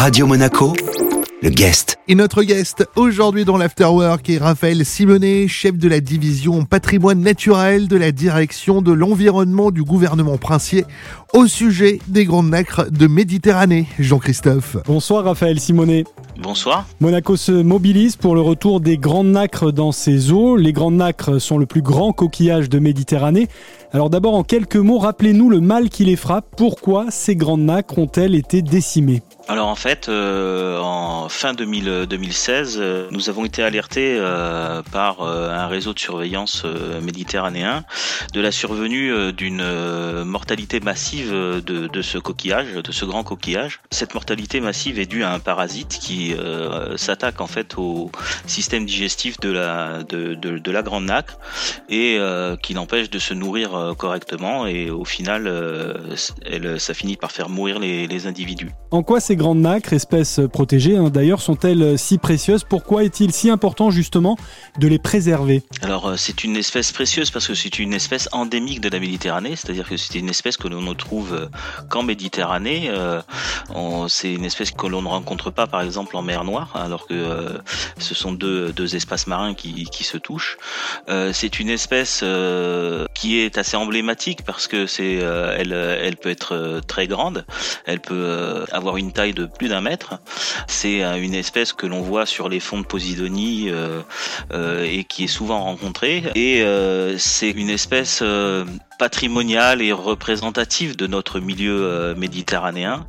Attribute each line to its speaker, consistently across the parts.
Speaker 1: Radio Monaco, le guest.
Speaker 2: Et notre guest aujourd'hui dans l'Afterwork est Raphaël Simonet, chef de la division patrimoine naturel de la direction de l'environnement du gouvernement princier au sujet des grandes nacres de Méditerranée. Jean-Christophe.
Speaker 3: Bonsoir Raphaël Simonet.
Speaker 4: Bonsoir.
Speaker 3: Monaco se mobilise pour le retour des grandes nacres dans ses eaux. Les grandes nacres sont le plus grand coquillage de Méditerranée. Alors d'abord en quelques mots, rappelez-nous le mal qui les frappe. Pourquoi ces grandes nacres ont-elles été décimées?
Speaker 4: Alors en fait, euh, en fin 2000, 2016, euh, nous avons été alertés euh, par un réseau de surveillance méditerranéen de la survenue d'une mortalité massive de, de, ce coquillage, de ce grand coquillage. Cette mortalité massive est due à un parasite qui s'attaque en fait au système digestif de la, de, de, la grande nacre et qui l'empêche de se nourrir correctement et au final, elle, ça finit par faire mourir les, les individus.
Speaker 3: En quoi grandes nacres, espèces protégées hein, d'ailleurs, sont-elles si précieuses? Pourquoi est-il si important justement de les préserver?
Speaker 4: Alors euh, c'est une espèce précieuse parce que c'est une espèce endémique de la Méditerranée, c'est-à-dire que c'est une espèce que l'on ne trouve euh, qu'en Méditerranée. Euh, c'est une espèce que l'on ne rencontre pas par exemple en mer Noire, alors que ce sont deux, espaces marins qui, qui se touchent. c'est une espèce qui est assez emblématique parce que c'est, elle, elle peut être très grande, elle peut avoir une taille de plus d'un mètre. C'est euh, une espèce que l'on voit sur les fonds de Posidonie euh, euh, et qui est souvent rencontrée. Et c'est une espèce patrimoniale et représentative de notre milieu méditerranéen.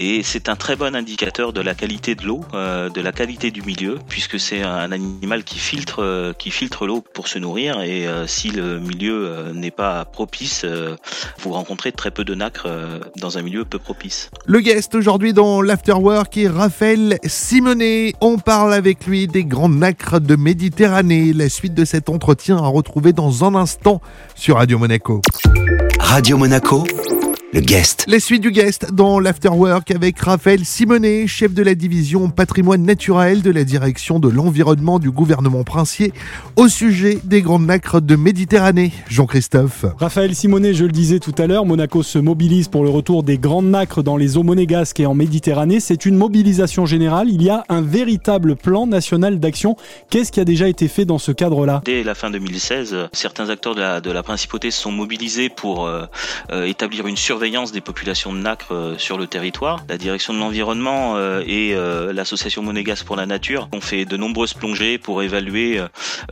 Speaker 4: Et c'est un très bon indicateur de la qualité de l'eau, de la qualité du milieu, puisque c'est un animal qui filtre, qui filtre l'eau pour se nourrir. Et si le milieu n'est pas propice, vous rencontrez très peu de nacres dans un milieu peu propice.
Speaker 2: Le guest aujourd'hui dans l'Afterwork est Raphaël Simonet. On parle avec lui des grands nacres de Méditerranée. La suite de cet entretien à retrouver dans un instant sur Radio Monaco.
Speaker 1: Radio Monaco le guest.
Speaker 2: Les suites du guest dans l'Afterwork avec Raphaël Simonet, chef de la division patrimoine naturel de la direction de l'environnement du gouvernement princier, au sujet des grandes nacres de Méditerranée. Jean-Christophe.
Speaker 3: Raphaël Simonet, je le disais tout à l'heure, Monaco se mobilise pour le retour des grandes nacres dans les eaux monégasques et en Méditerranée. C'est une mobilisation générale. Il y a un véritable plan national d'action. Qu'est-ce qui a déjà été fait dans ce cadre-là?
Speaker 4: Dès la fin 2016, certains acteurs de la, de la principauté se sont mobilisés pour euh, euh, établir une surveillance surveillance des populations de nacre euh, sur le territoire. La direction de l'environnement euh, et euh, l'association Monégasque pour la nature ont fait de nombreuses plongées pour évaluer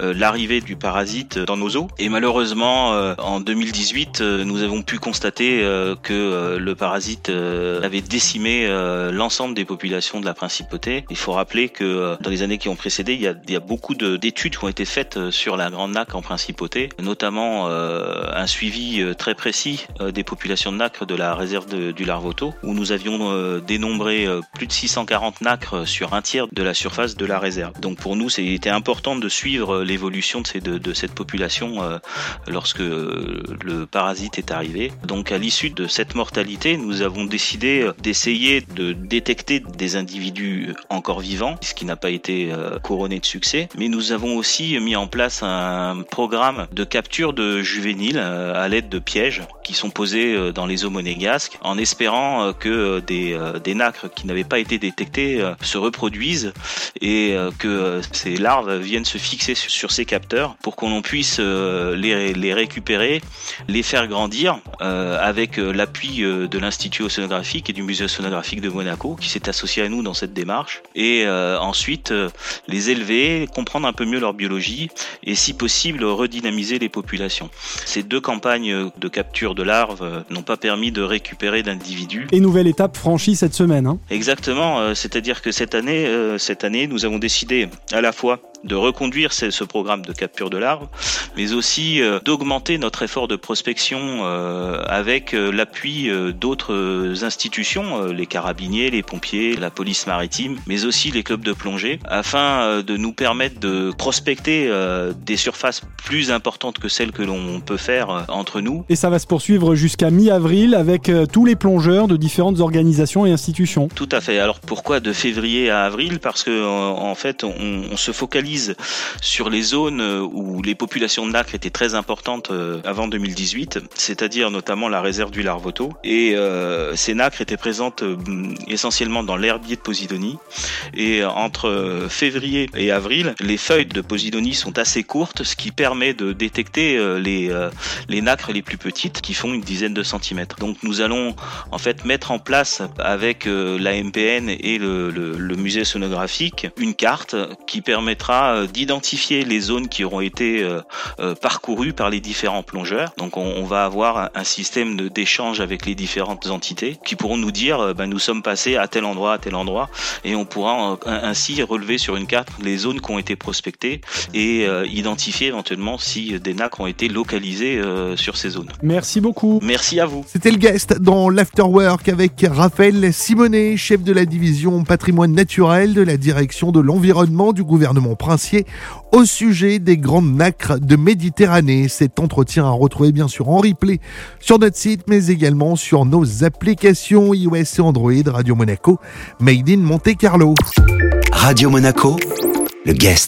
Speaker 4: l'arrivée du parasite dans nos eaux. Et malheureusement, en 2018, nous avons pu constater que le parasite avait décimé l'ensemble des populations de la principauté. Il faut rappeler que dans les années qui ont précédé, il y a, beaucoup d'études qui ont été faites sur la grande nacre en principauté, notamment un suivi très précis des populations de de la réserve du Larvoto, où nous avions euh, dénombré euh, plus de 640 nacres sur un tiers de la surface de la réserve. Donc pour nous, c'était important de suivre l'évolution de, de, cette population euh, lorsque le parasite est arrivé. Donc à l'issue de cette mortalité, nous avons décidé d'essayer de détecter des individus encore vivants, ce qui n'a pas été couronné de succès. Mais nous avons aussi mis en place un programme de capture de juvéniles à l'aide de pièges qui sont posés dans les monégasques en espérant euh, que euh, des, euh, des nacres qui n'avaient pas été détectés se reproduisent et que ces larves viennent se fixer sur ces capteurs pour qu'on puisse les, les récupérer, les faire grandir avec l'appui de l'Institut océanographique et du Musée océanographique de Monaco qui s'est associé à nous dans cette démarche et ensuite les élever, comprendre un peu mieux leur biologie et si possible redynamiser les populations. Ces deux campagnes de capture de larves n'ont pas permis de récupérer d'individus.
Speaker 3: Et nouvelle étape franchie cette semaine. Hein.
Speaker 4: Exactement, euh, c'est-à-dire que cette année, euh, cette année, nous avons décidé à la fois de reconduire ce, programme de capture de larves, mais aussi euh, d'augmenter notre effort de prospection euh, avec euh, l'appui d'autres institutions, les carabiniers, les pompiers, la police maritime, mais aussi les clubs de plongée, afin de nous permettre de prospecter des surfaces plus importantes que celles que l'on peut faire entre nous.
Speaker 3: Et ça va se poursuivre jusqu'à mi-avril avec tous les plongeurs de différentes organisations et institutions.
Speaker 4: Tout à fait. Alors pourquoi de février à avril? Parce que en fait, on se focalise focalise sur les zones où les populations de nacre étaient très importantes avant 2018, c'est-à-dire notamment la réserve du Larvoto. Et ces nacres étaient présentes essentiellement dans l'herbier de Posidonie. Et entre février et avril, les feuilles de Posidonie sont assez courtes, ce qui permet de détecter les, les nacres les plus petites qui font une dizaine de centimètres. Donc nous allons en fait mettre en place avec euh, la MPN et le, musée sonographique une carte qui permettra euh, d'identifier les zones qui auront été euh, parcourues par les différents plongeurs. Donc on, on va avoir un système d'échange avec les différentes entités qui pourront nous dire ben, nous sommes passés à tel endroit, à tel endroit et on pourra ainsi relever sur une carte les zones qui ont été prospectées et identifier éventuellement si des nacres ont été localisés sur ces zones.
Speaker 3: Merci beaucoup.
Speaker 4: Merci à vous.
Speaker 2: C'était le guest dans l'Afterwork avec Raphaël Simonet, chef de la division patrimoine naturel de la direction de l'environnement du gouvernement princier au sujet des grandes nacres de Méditerranée. Cet entretien à retrouver bien sûr en replay sur notre site mais également sur nos applications iOS et Android Radio Monaco, Made in Monte Carlo.
Speaker 1: Radio Monaco, le guest.